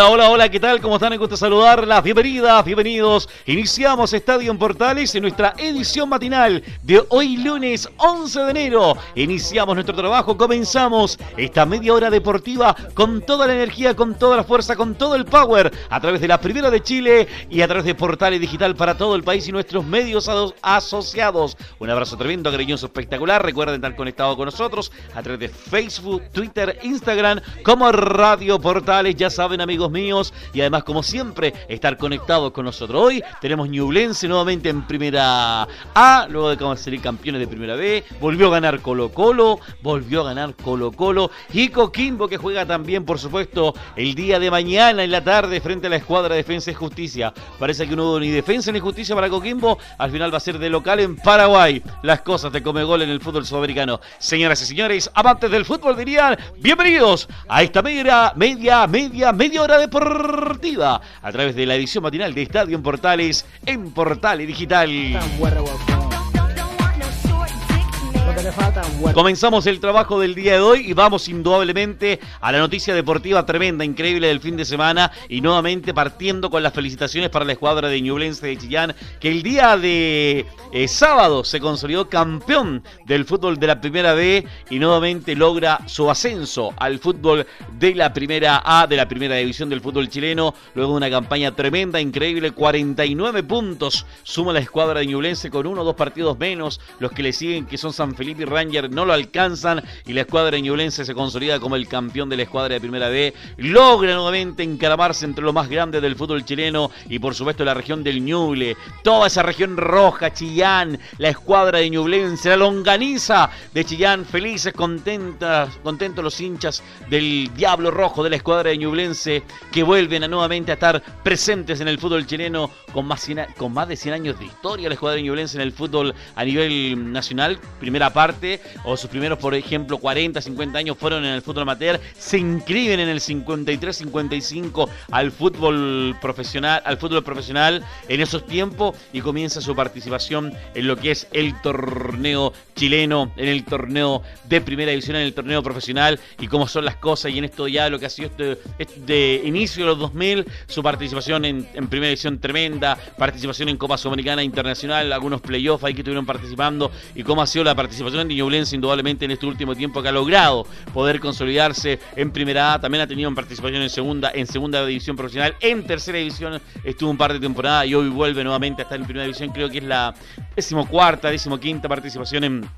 Hola, hola, hola, ¿qué tal? ¿Cómo están? Me gusta saludarlas. Bienvenidas, bienvenidos. Iniciamos Estadio en Portales en nuestra edición matinal de hoy lunes 11 de enero. Iniciamos nuestro trabajo, comenzamos esta media hora deportiva con toda la energía, con toda la fuerza, con todo el power a través de la Primera de Chile y a través de Portales Digital para todo el país y nuestros medios asociados. Un abrazo tremendo, cariñoso, espectacular. Recuerden estar conectados con nosotros a través de Facebook, Twitter, Instagram como Radio Portales. Ya saben, amigos míos, y además, como siempre, estar conectados con nosotros. Hoy tenemos Ñublense nuevamente en primera A, luego de ser campeones de primera B, volvió a ganar Colo Colo, volvió a ganar Colo Colo, y Coquimbo que juega también, por supuesto, el día de mañana en la tarde frente a la escuadra de Defensa y Justicia. Parece que no hubo ni defensa ni justicia para Coquimbo, al final va a ser de local en Paraguay. Las cosas de come gol en el fútbol sudamericano. Señoras y señores, amantes del fútbol dirían, bienvenidos a esta media, media, media, media hora deportiva a través de la edición matinal de Estadio en Portales en Portales Digital. Comenzamos el trabajo del día de hoy y vamos indudablemente a la noticia deportiva tremenda, increíble del fin de semana. Y nuevamente partiendo con las felicitaciones para la escuadra de Ñublense de Chillán que el día de eh, sábado se consolidó campeón del fútbol de la primera B y nuevamente logra su ascenso al fútbol de la primera A, de la primera división del fútbol chileno, luego de una campaña tremenda, increíble, 49 puntos suma la escuadra de Ñublense con uno o dos partidos menos, los que le siguen que son San Felipe y Ranger no lo alcanzan y la escuadra ñublense se consolida como el campeón de la escuadra de Primera B. Logra nuevamente encaramarse entre lo más grande del fútbol chileno y por supuesto la región del Ñuble. Toda esa región roja, Chillán, la escuadra de Ñublense, la longaniza de Chillán, felices, contentas, contentos los hinchas del Diablo Rojo de la escuadra de Ñublense que vuelven a nuevamente a estar presentes en el fútbol chileno con más, con más de 100 años de historia la escuadra de Ñublense en el fútbol a nivel nacional. Primera parte o sus primeros, por ejemplo, 40, 50 años fueron en el fútbol amateur, se inscriben en el 53, 55 al fútbol profesional, al fútbol profesional en esos tiempos y comienza su participación en lo que es el torneo chileno, en el torneo de primera división, en el torneo profesional y cómo son las cosas y en esto ya lo que ha sido este, este de inicio de los 2000, su participación en, primera división tremenda, participación en Copa Sudamericana Internacional, algunos playoffs ahí que estuvieron participando y cómo ha sido la participación participación de Ñublense indudablemente en este último tiempo que ha logrado poder consolidarse en primera A, también ha tenido participación en segunda, en segunda división profesional, en tercera división estuvo un par de temporadas y hoy vuelve nuevamente a estar en primera división, creo que es la decimocuarta, decimoquinta participación en,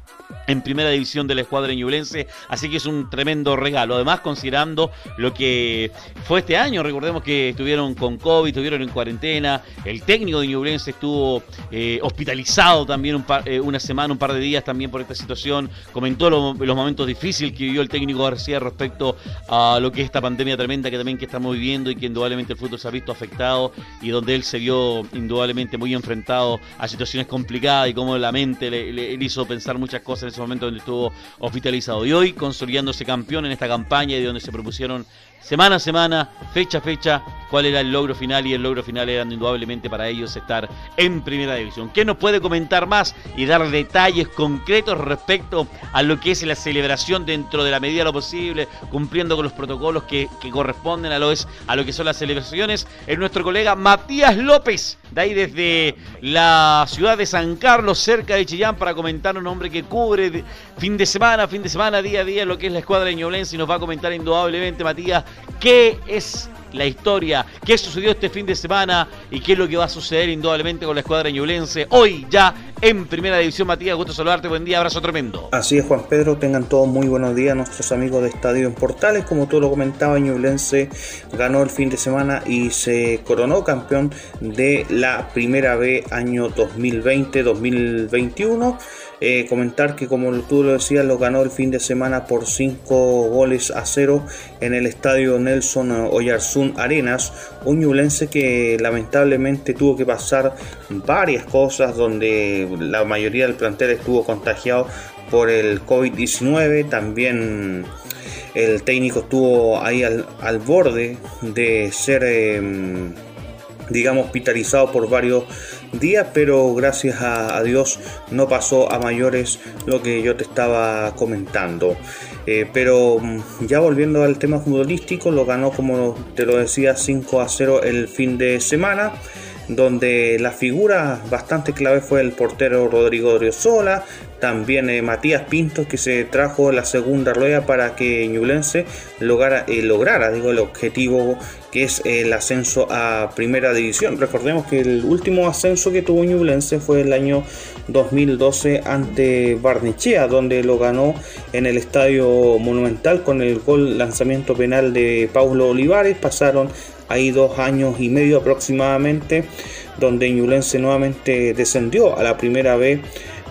en primera división de la escuadra ñublense, así que es un tremendo regalo, además considerando lo que fue este año, recordemos que estuvieron con COVID, estuvieron en cuarentena, el técnico de Ñublense estuvo eh, hospitalizado también eh, una semana, un par de días también por esta situación, comentó los momentos difíciles que vivió el técnico García respecto a lo que es esta pandemia tremenda que también que estamos viviendo y que indudablemente el fútbol se ha visto afectado y donde él se vio indudablemente muy enfrentado a situaciones complicadas y cómo la mente le, hizo pensar muchas cosas en ese momento donde estuvo hospitalizado. Y hoy consolidándose campeón en esta campaña y donde se propusieron semana a semana, fecha a fecha, cuál era el logro final y el logro final era indudablemente para ellos estar en primera división. ¿Qué nos puede comentar más y dar detalles concretos respecto a lo que es la celebración dentro de la medida de lo posible, cumpliendo con los protocolos que, corresponden a lo, es, a lo que son las celebraciones? Es nuestro colega Matías López, de ahí desde la ciudad de San Carlos, cerca de Chillán, para comentar un hombre que cubre fin de semana, fin de semana, día a día lo que es la escuadra de Ñoblense y nos va a comentar indudablemente, Matías, qué es la historia, qué sucedió este fin de semana y qué es lo que va a suceder indudablemente con la escuadra ñublense hoy ya en Primera División. Matías, gusto saludarte, buen día, abrazo tremendo. Así es, Juan Pedro, tengan todos muy buenos días nuestros amigos de Estadio en Portales. Como tú lo comentabas, Ñublense ganó el fin de semana y se coronó campeón de la Primera B año 2020-2021. Eh, comentar que como tú lo decías, lo ganó el fin de semana por 5 goles a 0 en el estadio Nelson Oyarzún Arenas, un ñublense que lamentablemente tuvo que pasar varias cosas donde la mayoría del plantel estuvo contagiado por el COVID-19, también el técnico estuvo ahí al, borde de ser, em, digamos, hospitalizado por varios días, pero gracias a, Dios no pasó a mayores lo que yo te estaba comentando. Eh, pero mm, ya volviendo al tema futbolístico, lo ganó, como te lo decía, 5 a 0 el fin de semana donde la figura bastante clave fue el portero Rodrigo Driosola, también eh, Matías Pinto que se trajo la segunda rueda para que Ñublense lograra, eh, lograra digo, el objetivo que es el ascenso a primera división. Recordemos que el último ascenso que tuvo Ñublense fue el año 2012 ante Barnechea, donde lo ganó en el Estadio Monumental con el gol lanzamiento penal de Paulo Olivares. Pasaron ahí dos años y medio aproximadamente, donde Ñublense nuevamente descendió a la primera vez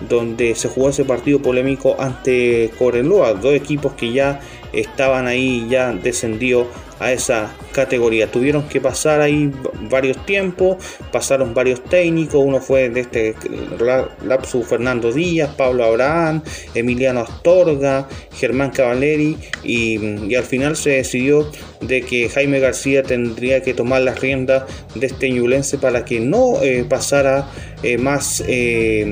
donde se jugó ese partido polémico ante Corelúa, dos equipos que ya estaban ahí ya descendidos a esa categoría. Tuvieron que pasar ahí varios tiempos, pasaron varios técnicos, uno fue de este lapsu Fernando Díaz, Pablo Abraham, Emiliano Astorga, Germán Cavaleri y, al final se decidió de que Jaime García tendría que tomar las riendas de este ñulense para que no eh, pasara eh, más eh,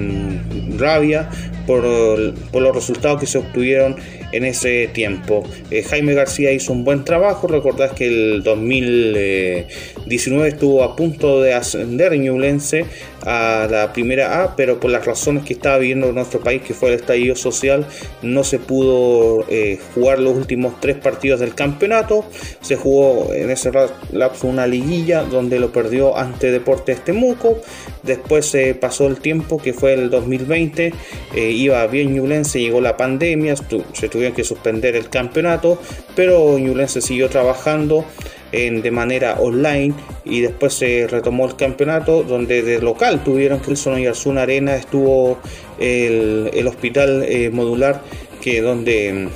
rabia por, los resultados que se obtuvieron en ese tiempo. Eh, Jaime García hizo un buen trabajo, recordad que el 2019 estuvo a punto de ascender Ñublense a la primera A, pero por las razones que estaba viviendo nuestro país, que fue el estallido social, no se pudo eh, jugar los últimos tres partidos del campeonato. Se jugó en ese lapso una liguilla donde lo perdió ante Deportes Temuco. Después se pasó el tiempo que fue el 2020, eh, iba bien Ñublense, llegó la pandemia, se tuvieron que suspender el campeonato, pero Ñublense siguió trabajando de manera online y después se retomó el campeonato donde de local tuvieron que el Sono y Arena estuvo el, hospital eh, modular que donde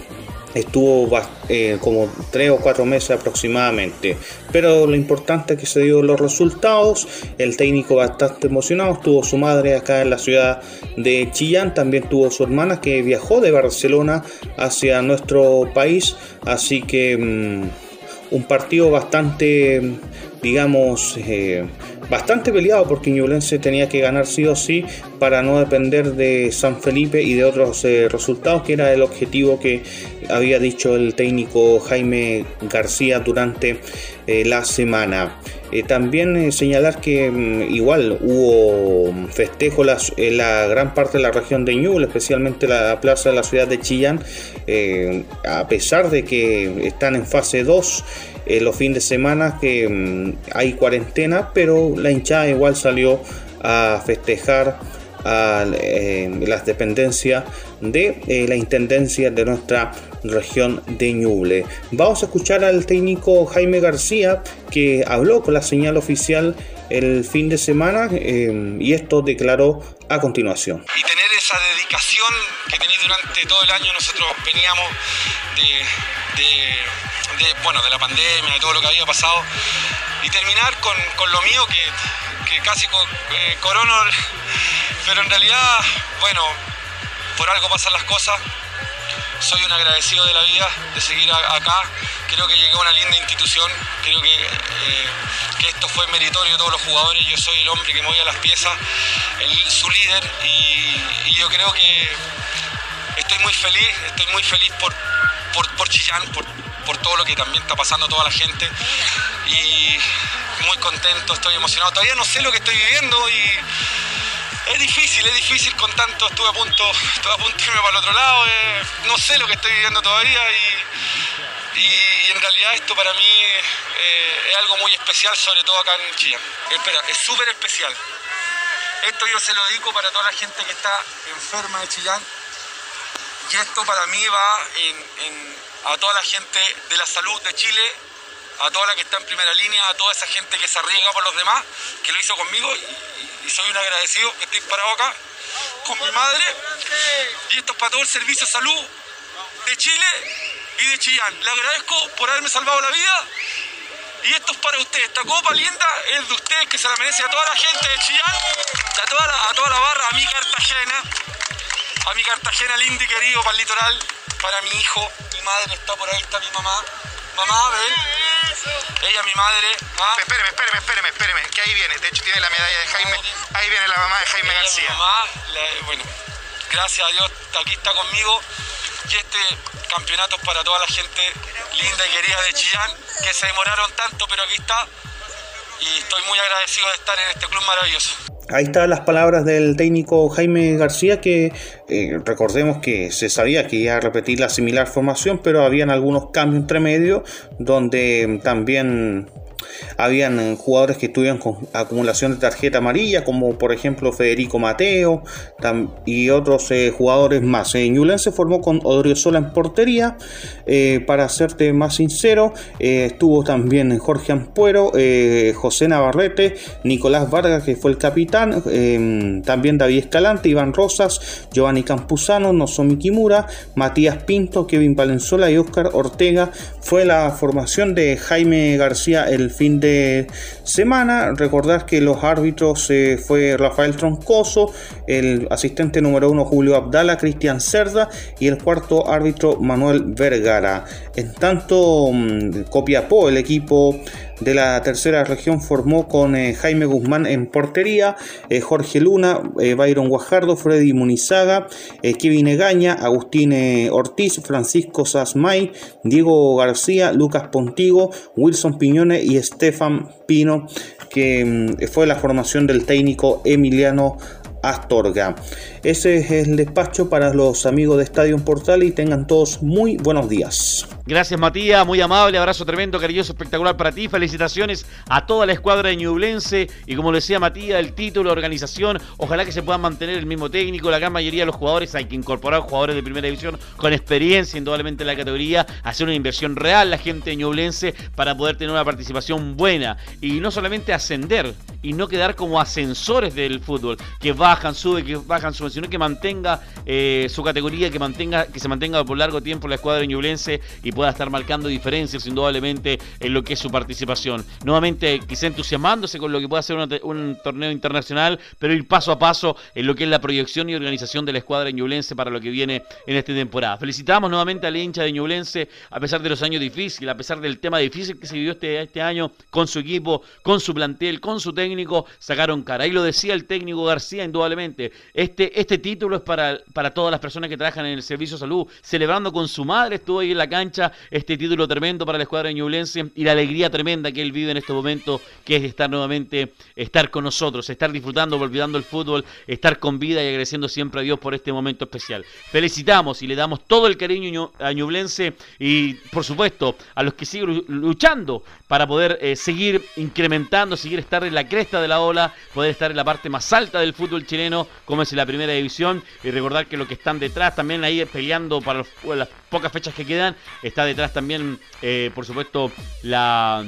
estuvo eh, como tres o cuatro meses aproximadamente. Pero lo importante es que se dio los resultados. El técnico bastante emocionado. Estuvo su madre acá en la ciudad de Chillán. También tuvo su hermana que viajó de Barcelona hacia nuestro país. Así que mm, un partido bastante, digamos, eh, bastante peleado porque Ñublense tenía que ganar sí o sí para no depender de San Felipe y de otros eh, resultados, que era el objetivo que había dicho el técnico Jaime García durante eh, la semana. también señalar que mm, igual hubo festejos en la gran parte de la región de Ñuble, especialmente la plaza de la ciudad de Chillán, a pesar de que están en fase 2 eh, los fines de semana que mm, hay cuarentena, pero la hinchada igual salió a festejar eh, las dependencias de eh, la intendencia de nuestra región de Ñuble. Vamos a escuchar al técnico Jaime García que habló con la señal oficial el fin de semana y esto declaró a continuación. Y tener esa dedicación que tenéis durante todo el año, nosotros veníamos de, bueno, de la pandemia, de todo lo que había pasado, y terminar con, lo mío que, casi eh, corono, pero en realidad, bueno, por algo pasan las cosas, soy un agradecido de la vida, de seguir acá, creo que llegué a una linda institución, creo que, eh, que, esto fue meritorio de todos los jugadores, yo soy el hombre que movía las piezas, su líder, y, y yo creo que estoy muy feliz, estoy muy feliz por, por, Chillán, por, por, todo lo que también está pasando toda la gente. Y muy contento, estoy emocionado. Todavía no sé lo que estoy viviendo y es difícil, es difícil con tanto. Estuve a punto, estuve a punto de irme para el otro lado. Eh, no sé lo que estoy viviendo todavía y, y, en realidad esto para mí eh, es algo muy especial, sobre todo acá en Chillán. Espera, es súper especial. Esto yo se lo dedico para toda la gente que está enferma de Chillán y esto para mí va a toda la gente de la salud de Chile, a toda la que está en primera línea, a toda esa gente que se arriesga por los demás, que lo hizo conmigo y, soy un agradecido que estoy parado acá con mi madre y esto es para todo el servicio de salud de Chile y de Chillán. Le agradezco por haberme salvado la vida y esto es para ustedes. Esta copa linda es de ustedes que se la merece a toda la gente de Chillán, a toda la, a toda la barra, a mi Cartagena, a mi Cartagena lindo y querido para el litoral, para mi hijo, mi madre está por ahí, está mi mamá. Mamá, ven. Ella, mi madre. ¿ah? Espéreme, espéreme, espéreme, espéreme, que ahí viene. De hecho, tiene la medalla de Jaime. Ahí viene la mamá de Jaime García. Mamá, bueno, gracias a Dios, aquí está conmigo. Y este campeonato es para toda la gente linda y querida de Chillán, que se demoraron tanto, pero aquí está. Y estoy muy agradecido de estar en este club maravilloso. Ahí están las palabras del técnico Jaime García que eh, recordemos que se sabía que iba a repetir la similar formación, pero habían algunos cambios entre medio donde también habían eh, jugadores que tuvieron con acumulación de tarjeta amarilla, como por ejemplo Federico Mateo y otros eh, jugadores más. Eh, se formó con Odriozola en portería. Eh, para serte más sincero, estuvo también Jorge Ampuero, José Navarrete, Nicolás Vargas, que fue el capitán, también David Escalante, Iván Rosas, Giovanni Campuzano, Nozomi Kimura, Matías Pinto, Kevin Valenzuela y Oscar Ortega. Fue la formación de Jaime García el fin de semana. Recordar que los árbitros eh, fue Rafael Troncoso, el asistente número uno Julio Abdala, Cristian Cerda y el cuarto árbitro Manuel Vergara. En tanto, mm, Copiapó, el equipo de la tercera región formó con eh, Jaime Guzmán en portería, eh, Jorge Luna, eh, Byron Guajardo, Freddy Munizaga, Kevin Egaña, Agustín Ortiz, Francisco Sasmay, Diego García, Lucas Pontigo, Wilson Piñone y Estefan Pino, que mm, fue la formación del técnico Emiliano Astorga. Ese es el despacho para los amigos de Estadio Portal y tengan todos muy buenos días. Gracias Matías, muy amable, abrazo tremendo, cariñoso, espectacular para ti. Felicitaciones a toda la escuadra de Ñublense y como decía Matías, el título, organización, ojalá que se puedan mantener el mismo técnico, la gran mayoría de los jugadores, hay que incorporar jugadores de primera división con experiencia indudablemente en la categoría, hacer una inversión real la gente de Ñublense para poder tener una participación buena y no solamente ascender y no quedar como ascensores del fútbol, que bajan, suben, que bajan, suben, sino que mantenga eh, su categoría, que mantenga, que se mantenga por largo tiempo la escuadra de Ñublense y pueda estar marcando diferencias indudablemente en lo que es su participación. Nuevamente, quizá entusiasmándose con lo que pueda ser un torneo internacional, pero ir paso a paso en lo que es la proyección y organización de la escuadra Ñublense para lo que viene en esta temporada. Felicitamos nuevamente al hincha de Ñublense, a pesar de los años difíciles, a pesar del tema difícil que se vivió este, este año con su equipo, con su plantel, con su técnico, sacaron cara. Ahí lo decía el técnico García, indudablemente. Este, este título es para, para todas las personas que trabajan en el servicio de salud, celebrando con su madre, estuvo ahí en la cancha este título tremendo para la escuadra ñublense y la alegría tremenda que él vive en este momento, que es estar nuevamente, estar con nosotros, estar disfrutando, olvidando el fútbol, estar con vida y agradeciendo siempre a Dios por este momento especial. Felicitamos y le damos todo el cariño a Ñublense y, por supuesto, a los que siguen luchando para poder eh, seguir incrementando, seguir estar en la cresta de la ola, poder estar en la parte más alta del fútbol chileno, como es la primera división, y recordar que los que están detrás también ahí peleando para las pocas fechas que quedan, Está detrás también, eh, por supuesto, la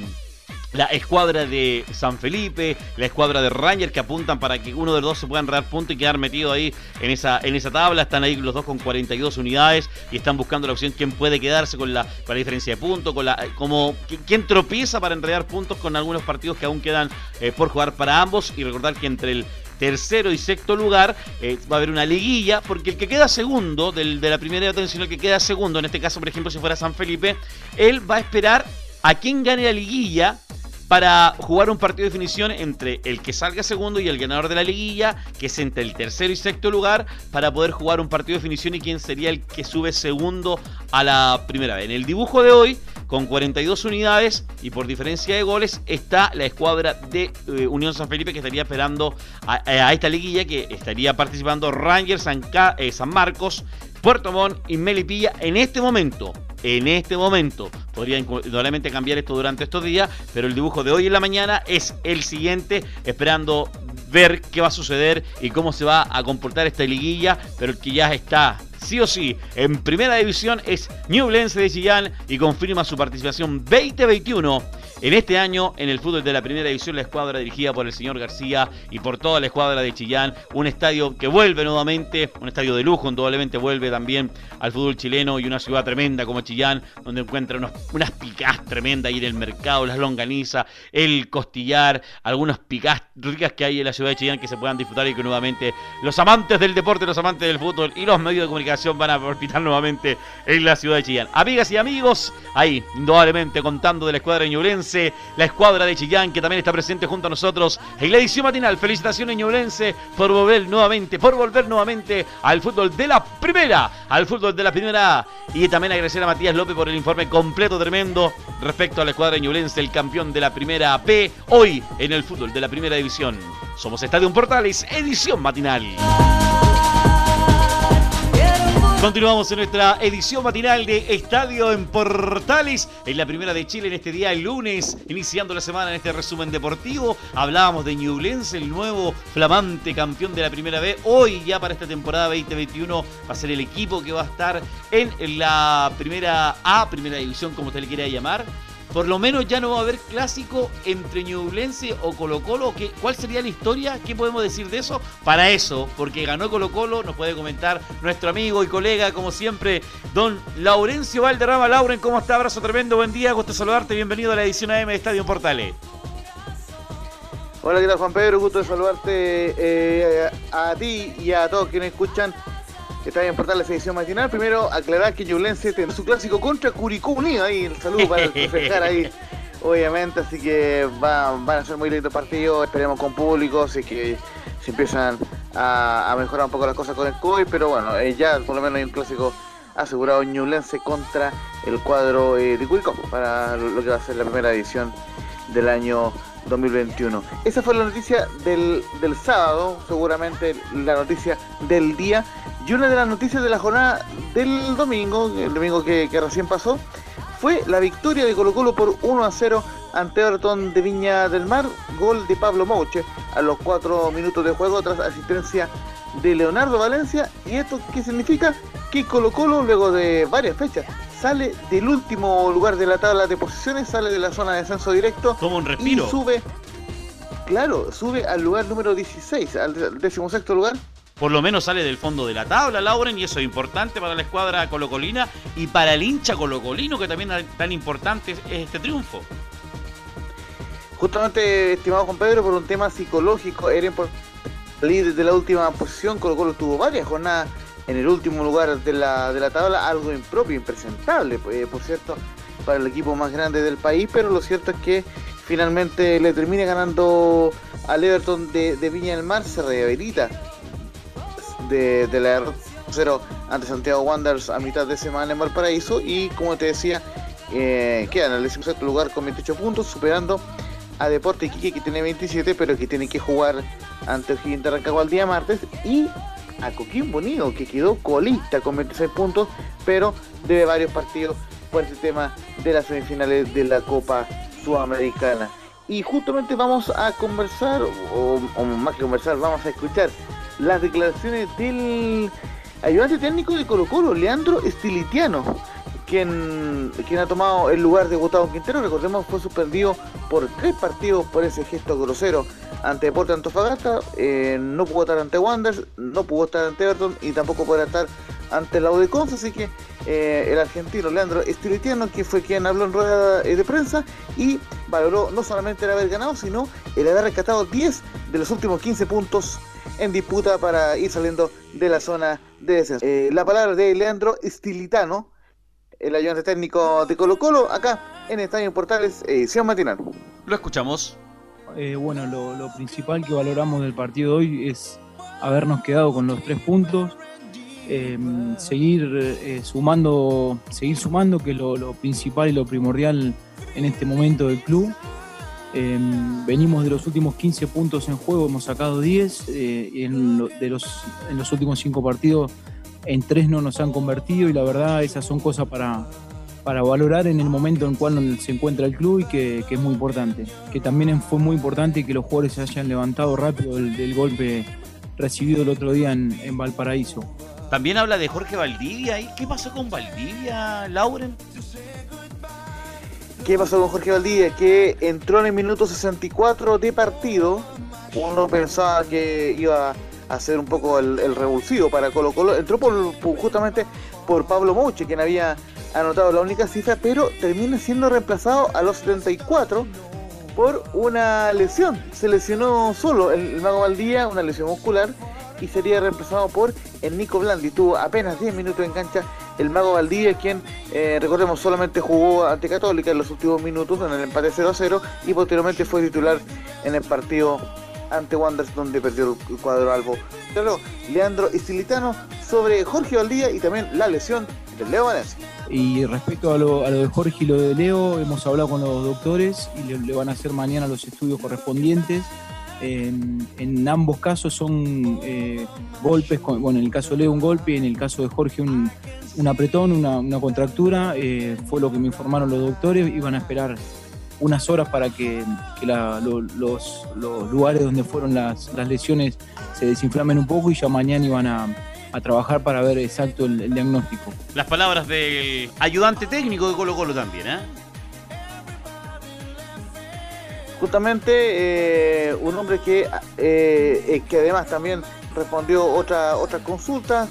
la escuadra de San Felipe, la escuadra de Ranger que apuntan para que uno de los dos se puedan enredar punto y quedar metido ahí en esa, en esa tabla. Están ahí los dos con 42 unidades y están buscando la opción quién puede quedarse con la, con diferencia de puntos, con la, como quién tropieza para enredar puntos con algunos partidos que aún quedan eh, por jugar para ambos. Y recordar que entre el tercero y sexto lugar, eh, va a haber una liguilla, porque el que queda segundo del, de la primera atención, el que queda segundo, en este caso, por ejemplo, si fuera San Felipe, él va a esperar a quien gane la liguilla para jugar un partido de definición entre el que salga segundo y el ganador de la liguilla, que es entre el tercero y sexto lugar, para poder jugar un partido de definición y quién sería el que sube segundo a la primera vez. En el dibujo de hoy, con 42 unidades y por diferencia de goles, está la escuadra de eh, Unión San Felipe que estaría esperando a, esta liguilla, que estaría participando Rangers, San, eh, San Marcos, Puerto Montt y Melipilla en este momento en este momento. Podría indudablemente cambiar esto durante estos días, pero el dibujo de hoy en la mañana es el siguiente, esperando ver qué va a suceder y cómo se va a comportar esta liguilla, pero el que ya está sí o sí en primera división es Newblense de Chillán y confirma su participación 2021 en este año en el fútbol de la primera división la escuadra dirigida por el señor García y por toda la escuadra de Chillán, un estadio que vuelve nuevamente, un estadio de lujo, indudablemente vuelve también al fútbol chileno y una ciudad tremenda como Chillán, donde encuentra unas picás tremendas ahí en el mercado, las longanizas, el costillar, algunas picás ricas que hay en la ciudad de Chillán que se puedan disfrutar y que nuevamente los amantes del deporte, los amantes del fútbol y los medios de comunicación van a palpitar nuevamente en la ciudad de Chillán. Amigas y amigos, ahí, indudablemente contando de la escuadra la escuadra de Chillán que también está presente junto a nosotros en la edición matinal. Felicitaciones ñublense por volver nuevamente, por volver nuevamente al fútbol de la primera, al fútbol de la primera. Y también agradecer a Matías López por el informe completo, tremendo, respecto a la escuadra ñublense, el campeón de la primera P, hoy en el fútbol de la primera división. Somos Estadio Portales, edición matinal. Continuamos en nuestra edición matinal de Estadio en Portales, en la primera de Chile en este día, el lunes, iniciando la semana en este resumen deportivo. Hablábamos de Ñublense, el nuevo flamante campeón de la primera B. Hoy, ya para esta temporada 2021, va a ser el equipo que va a estar en la primera A, primera división, como usted le quiera llamar por lo menos ya no va a haber clásico entre Ñublense o Colo Colo. ¿Qué, ¿Cuál sería la historia? ¿Qué podemos decir de eso? Para eso, porque ganó Colo Colo, nos puede comentar nuestro amigo y colega, como siempre, don Laurencio Valderrama. Lauren, ¿cómo está? Abrazo tremendo, buen día, gusto saludarte, bienvenido a la edición AM de Estadio Portales. Hola, ¿qué tal Juan Pedro? Gusto de saludarte eh, a ti y a todos quienes escuchan está bien portal la edición matinal. Primero, aclarar que Ñublense tiene su clásico contra Curicó Unido. Ahí, el saludo para festejar ahí, obviamente. Así que van a ser muy lindos partidos. Esperemos con público, así que se empiezan a, mejorar un poco las cosas con el COVID. Pero bueno, eh, ya por lo menos hay un clásico asegurado Ñublense contra el cuadro eh, de Curicó para lo que va a ser la primera edición del año 2021. Esa fue la noticia del, del sábado, seguramente la noticia del día. Y una de las noticias de la jornada del domingo, el domingo que, recién pasó, fue la victoria de Colo Colo por 1 a 0 ante Everton de Viña del Mar, gol de Pablo Mouche a los 4 minutos de juego tras asistencia de Leonardo Valencia. ¿Y esto qué significa? Que Colo Colo, luego de varias fechas, sale del último lugar de la tabla de posiciones, sale de la zona de descenso directo. Como un respiro. Y sube, claro, sube al lugar número 16, al decimosexto lugar por lo menos sale del fondo de la tabla, Lauren, y eso es importante para la escuadra colocolina y para el hincha colocolino, que también tan importante es este triunfo. Justamente, estimado Juan Pedro, por un tema psicológico, era importante salir de la última posición, Colo Colo tuvo varias jornadas en el último lugar de la, de la tabla, algo impropio, impresentable, eh, por cierto, para el equipo más grande del país, pero lo cierto es que finalmente le termina ganando al Everton de, de Viña del Mar, se rehabilita de, de la R0 ante Santiago Wanderers a mitad de semana en Valparaíso y como te decía eh, queda en el 16 lugar con 28 puntos superando a Deporte Iquique que tiene 27 pero que tiene que jugar ante el Gigante Rancagua el día martes y a Coquimbo Unido que quedó colista con 26 puntos pero debe varios partidos por este tema de las semifinales de la Copa Sudamericana. Y justamente vamos a conversar o, o más que conversar vamos a escuchar las declaraciones del ayudante técnico de Colo Colo, Leandro Estilitiano, quien, quien ha tomado el lugar de Gustavo Quintero. Recordemos, fue suspendido por tres partidos por ese gesto grosero ante Deporte Antofagasta. Eh, no pudo estar ante Wanderers, no pudo estar ante Everton y tampoco podrá estar ante la UDECONS. Así que eh, el argentino Leandro Estilitiano, que fue quien habló en rueda eh, de prensa y valoró no solamente el haber ganado, sino el haber rescatado 10 de los últimos 15 puntos en disputa para ir saliendo de la zona de descenso. Eh, la palabra de Leandro Estilitano, el ayudante técnico de Colo Colo, acá en Estadio Portales, edición matinal. Lo escuchamos. Eh, bueno, lo, principal que valoramos del partido de hoy es habernos quedado con los tres puntos, em, seguir eh, sumando, seguir sumando, que es lo principal y lo primordial en este momento del club. Em, venimos de los últimos 15 puntos en juego, hemos sacado 10. Eh, en, de los, en los últimos 5 partidos, en 3 no nos han convertido y la verdad esas son cosas para, para valorar en el momento en cual se encuentra el club y que, es muy importante. Que también fue muy importante que los jugadores se hayan levantado rápido del, golpe recibido el otro día en, en, Valparaíso. También habla de Jorge Valdivia. ¿Y qué pasó con Valdivia, Lauren? ¿Qué pasó con Jorge Valdivia? Que entró en el minuto 64 de partido. Uno pensaba que iba a hacer un poco el, revulsivo para Colo Colo. Entró por, justamente por Pablo Mouche, quien había anotado la única cifra, pero termina siendo reemplazado a los 74 por una lesión. Se lesionó solo el, Mago Valdía, una lesión muscular, y sería reemplazado por el Nico Blandi. Tuvo apenas 10 minutos en cancha el Mago Valdivia, quien, eh, recordemos, solamente jugó ante Católica en los últimos minutos en el empate 0-0 y posteriormente fue titular en el partido ante Wanderers donde perdió el cuadro albo. Pero Leandro Istilitano sobre Jorge Valdivia y también la lesión de Leo Valencia. Y respecto a lo, de Jorge y lo de Leo, hemos hablado con los doctores y le, van a hacer mañana los estudios correspondientes. En, ambos casos son eh, golpes, bueno, en el caso de Leo un golpe y en el caso de Jorge un, apretón, una, contractura. Eh, fue lo que me informaron los doctores. Iban a esperar unas horas para que, los, lugares donde fueron las, las lesiones se desinflamen un poco y ya mañana iban a a trabajar para ver exacto el, diagnóstico. Las palabras del ayudante técnico de Colo Colo también, ¿eh? Justamente eh, un hombre que, eh, eh, que además también respondió otra, otra consulta,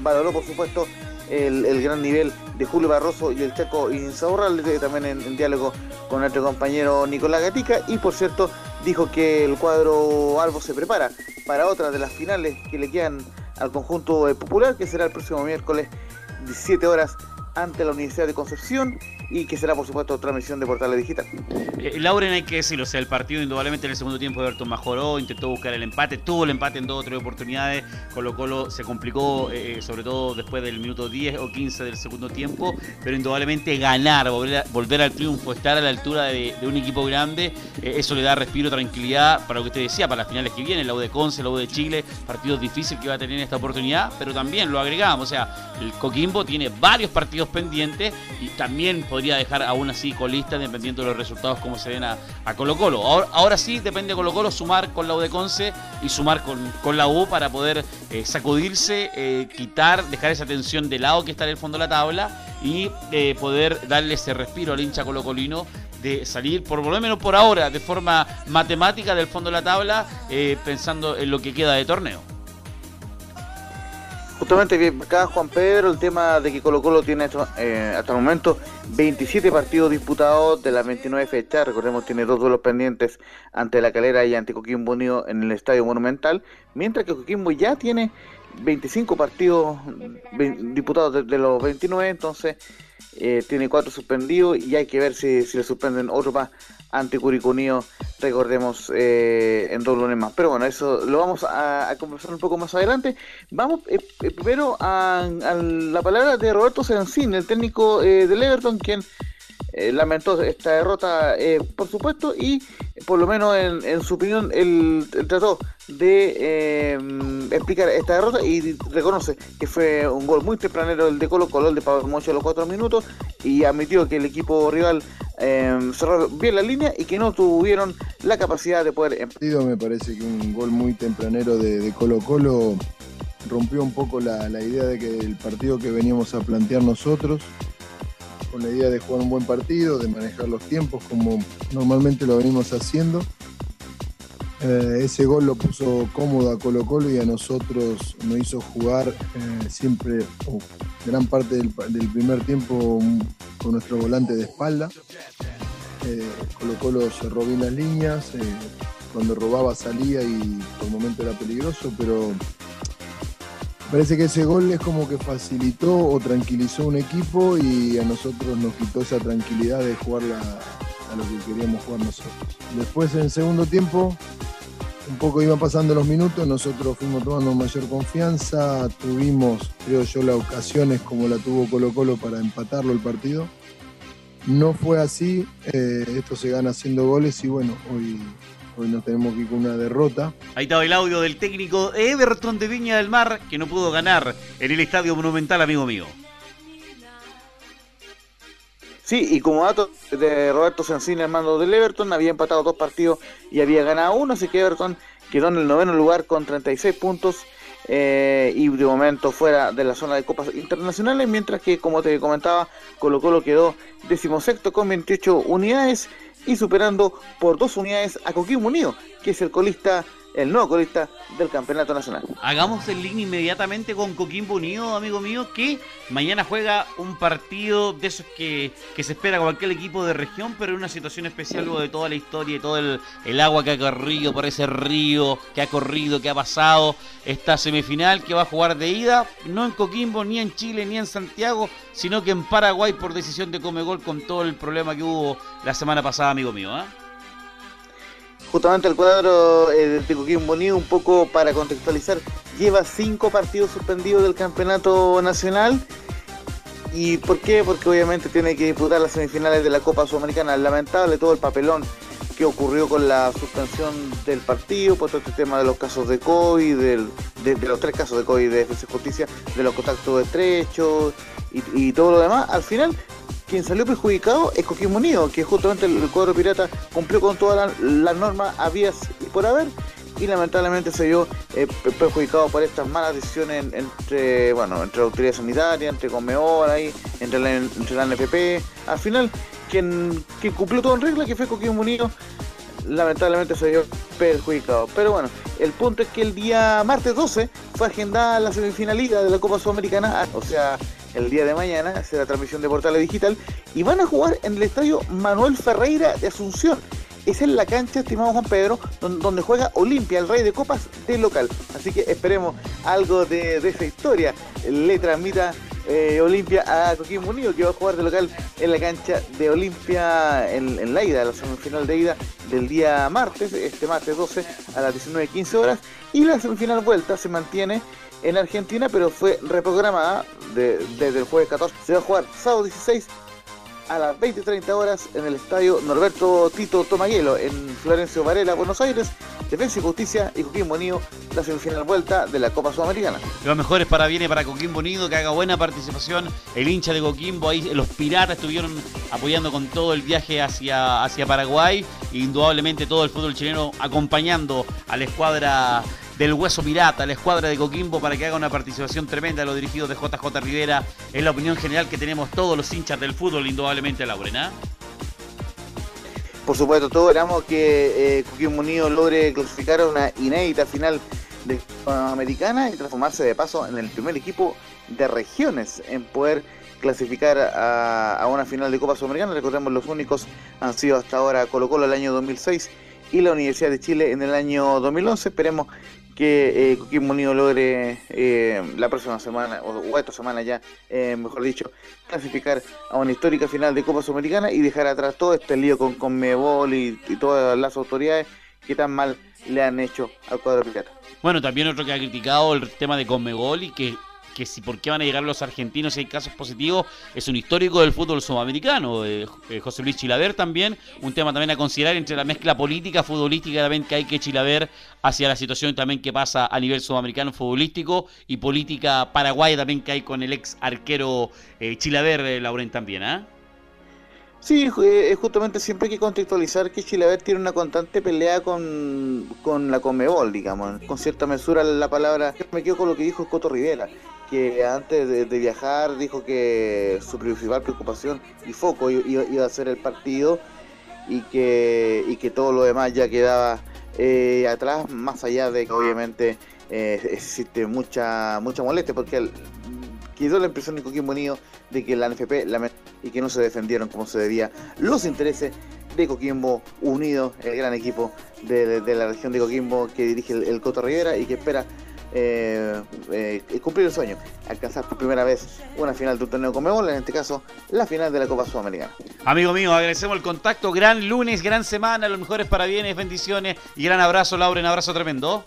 valoró por supuesto el, gran nivel de Julio Barroso y el Chaco Insaurral, también en, diálogo con nuestro compañero Nicolás Gatica, y por cierto dijo que el cuadro Albo se prepara para otra de las finales que le quedan al conjunto popular, que será el próximo miércoles 17 horas ante la Universidad de Concepción y que será por supuesto transmisión de portales digital. Eh, Lauren hay que decirlo, o sea, el partido indudablemente en el segundo tiempo Everton mejoró, intentó buscar el empate, tuvo el empate en dos o tres oportunidades, Colo Colo se complicó eh, sobre todo después del minuto 10 o 15 del segundo tiempo, pero indudablemente ganar, volver, al triunfo, estar a la altura de, un equipo grande, eh, eso le da respiro, tranquilidad para lo que usted decía, para las finales que vienen, la U de Conce, la U de Chile, partidos difíciles que va a tener esta oportunidad, pero también lo agregamos, o sea, el Coquimbo tiene varios partidos pendientes y también podría dejar aún así colista dependiendo de los resultados como se den a, Colo Colo. Ahora, sí depende de Colo Colo sumar con la U de Conce y sumar con, la U para poder eh, sacudirse, eh, quitar, dejar esa tensión de lado que está en el fondo de la tabla y eh, poder darle ese respiro al hincha colocolino de salir, por lo menos por ahora, de forma matemática del fondo de la tabla, pensando en lo que queda de torneo. Justamente acá Juan Pedro, el tema de que Colo Colo tiene eh, hasta el momento 27 partidos disputados de las 29 fechas, recordemos tiene dos duelos pendientes ante La Calera y ante Coquimbo Unido en el Estadio Monumental, mientras que Coquimbo ya tiene 25 partidos disputados de, los 29, entonces eh, tiene cuatro suspendidos y hay que ver si, si le suspenden otro más ante Curicunio, recordemos, eh, en dos lunes más. Pero bueno, eso lo vamos a, conversar un poco más adelante. Vamos eh, eh, primero a, la palabra de Roberto Sensín, el técnico del Everton, quien lamentó esta derrota, por supuesto, y por lo menos en, su opinión, él, trató de explicar esta derrota y reconoce que fue un gol muy tempranero el de Colo Colo, el de Pablo Mocho a los cuatro minutos, y admitió que el equipo rival eh, cerraron bien la línea y que no tuvieron la capacidad de poder... Em- me parece que un gol muy tempranero de, Colo Colo rompió un poco la, idea de que el partido que veníamos a plantear nosotros, con la idea de jugar un buen partido, de manejar los tiempos como normalmente lo venimos haciendo. Eh, ese gol lo puso cómodo a Colo Colo y a nosotros nos hizo jugar eh, siempre, gran parte del, primer tiempo, con nuestro volante de espalda. Eh, Colo Colo cerró bien las líneas, eh, cuando robaba salía y por el momento era peligroso, pero parece que ese gol es como que facilitó o tranquilizó un equipo y a nosotros nos quitó esa tranquilidad de jugar a lo que queríamos jugar nosotros. Después en segundo tiempo un poco iban pasando los minutos, nosotros fuimos tomando mayor confianza, tuvimos, creo yo, las ocasiones como la tuvo Colo Colo para empatarlo el partido. No fue así, eh, esto se gana haciendo goles y bueno, hoy, hoy nos tenemos que ir con una derrota. Ahí estaba el audio del técnico Everton de Viña del Mar que no pudo ganar en el Estadio Monumental, amigo mío. Sí, y como dato de Roberto Sensini, el mando del Everton, había empatado dos partidos y había ganado uno, así que Everton quedó en el noveno lugar con 36 puntos eh, y de momento fuera de la zona de copas internacionales, mientras que, como te comentaba, Colo Colo quedó decimosexto con 28 unidades y superando por dos unidades a Coquimbo Unido, que es el colista el nuevo colista del campeonato nacional. Hagamos el link inmediatamente con Coquimbo Unido, amigo mío, que mañana juega un partido de esos que, se espera con cualquier equipo de región, pero en una situación especial luego de toda la historia y todo el, agua que ha corrido por ese río, que ha corrido, que ha pasado, esta semifinal que va a jugar de ida, no en Coquimbo, ni en Chile, ni en Santiago, sino que en Paraguay por decisión de Comegol con todo el problema que hubo la semana pasada, amigo mío. ¿eh? Justamente el cuadro eh, de Coquimbo Unido, un poco para contextualizar, lleva cinco partidos suspendidos del campeonato nacional. ¿Y por qué? Porque obviamente tiene que disputar las semifinales de la Copa Sudamericana. Lamentable todo el papelón que ocurrió con la suspensión del partido, por todo este tema de los casos de COVID, de, los tres casos de COVID de FC Justicia, de los contactos estrechos y todo lo demás. Al final quien salió perjudicado es Coquimbo Unido, que justamente el, cuadro pirata cumplió con todas las normas habías y por haber y lamentablemente se vio eh, perjudicado por estas malas decisiones entre bueno entre la autoridad sanitaria, entre Conmebol ahí, entre la, entre la NFP. Al final, quien, cumplió todo en regla, que fue Coquimbo Unido, lamentablemente se vio perjudicado. Pero bueno, el punto es que el día martes 12 fue agendada la semifinalidad de la Copa Sudamericana, o sea, el día de mañana, será transmisión de Portales Digital, y van a jugar en el estadio Manuel Ferreira de Asunción. Es en la cancha, estimado Juan Pedro, donde juega Olimpia, el rey de copas del local. Así que esperemos algo de, esa historia. Le transmita eh, Olimpia a Coquimbo Unido, que va a jugar de local en la cancha de Olimpia en, la ida, la semifinal de ida del día martes, este martes 12 a las 19.15 horas. Y la semifinal vuelta se mantiene en Argentina, pero fue reprogramada desde el jueves 14. Se va a jugar sábado 16 a las 20.30 horas en el estadio Norberto Tito Tomaguelo en Florencio Varela, Buenos Aires. Defensa y Justicia y Coquimbo Unido, la semifinal vuelta de la Copa Sudamericana. Los mejores para viene para Coquimbo Unido, que haga buena participación. El hincha de Coquimbo, ahí los piratas estuvieron apoyando con todo el viaje hacia, hacia Paraguay. Indudablemente todo el fútbol chileno acompañando a la escuadra del Hueso Pirata, la escuadra de Coquimbo, para que haga una participación tremenda de los dirigidos de JJ Rivera. Es la opinión general que tenemos todos los hinchas del fútbol, indudablemente, Laurena. Por supuesto, todos esperamos que eh, Coquimbo Unido logre clasificar a una inédita final de Americana y transformarse de paso en el primer equipo de regiones en poder clasificar a, a, una final de Copa Sudamericana. Recordemos, los únicos han sido hasta ahora Colo Colo el año 2006 y la Universidad de Chile en el año 2011. Esperemos que eh, Coquimbo logre eh, la próxima semana, o, esta semana ya, eh, mejor dicho, clasificar a una histórica final de Copa Sudamericana y dejar atrás todo este lío con, con Mebol y, todas las autoridades que tan mal le han hecho al cuadro pirata. Bueno, también otro que ha criticado el tema de Conmebol y que que si por qué van a llegar los argentinos si hay casos positivos, es un histórico del fútbol sudamericano. Eh, eh, José Luis Chilaver también, un tema también a considerar entre la mezcla política, futbolística también que hay que Chilaver hacia la situación también que pasa a nivel sudamericano futbolístico y política paraguaya también que hay con el ex arquero eh, Chilaver, eh, Lauren también, ¿ah? Sí, justamente siempre hay que contextualizar que Chilaver tiene una constante pelea con, con la Comebol, digamos. Con cierta mesura la palabra. Me quedo con lo que dijo Coto Rivera que antes de, viajar dijo que su principal preocupación y foco iba, a ser el partido y que, y que todo lo demás ya quedaba eh, atrás, más allá de que obviamente eh, existe mucha mucha molestia, porque quedó la impresión de Coquimbo Unido de que la NFP y que no se defendieron como se debía. Los intereses de Coquimbo Unido, el gran equipo de, la región de Coquimbo que dirige el, el Coto Rivera y que espera eh, eh, cumplir el sueño, alcanzar por primera vez una final de un torneo Conmebol, en este caso la final de la Copa Sudamericana. Amigo mío, agradecemos el contacto, gran lunes, gran semana, los mejores parabienes, bendiciones y gran abrazo, Laura, un abrazo tremendo.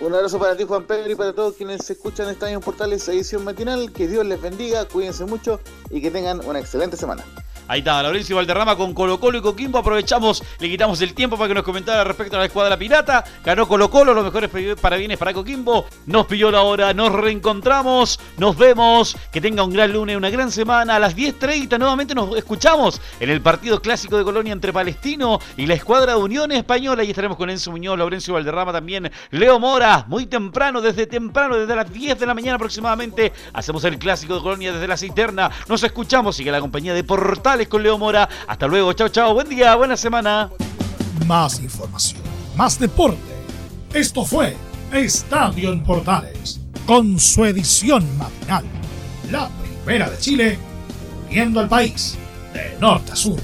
Un abrazo para ti, Juan Pedro, y para todos quienes escuchan Estadio Portales edición matinal. Que Dios les bendiga, cuídense mucho y que tengan una excelente semana. Ahí está, Laurencio Valderrama con Colo Colo y Coquimbo. Aprovechamos, le quitamos el tiempo para que nos comentara respecto a la escuadra pirata. Ganó Colo Colo, los mejores parabienes para Coquimbo. Nos pilló la hora, nos reencontramos, nos vemos. Que tenga un gran lunes, una gran semana. A las 10.30 nuevamente nos escuchamos en el partido clásico de Colonia entre Palestino y la escuadra de Unión Española. Y estaremos con Enzo Muñoz, Laurencio Valderrama también, Leo Mora. Muy temprano, desde temprano, desde las 10 de la mañana aproximadamente. Hacemos el clásico de Colonia desde la cisterna. Nos escuchamos. Sigue la compañía de Portal con Leo Mora. Hasta luego, chao, chao, buen día, buena semana. Más información, más deporte. Esto fue Estadio en Portales, con su edición matinal. La primera de Chile, viendo al país de norte a sur.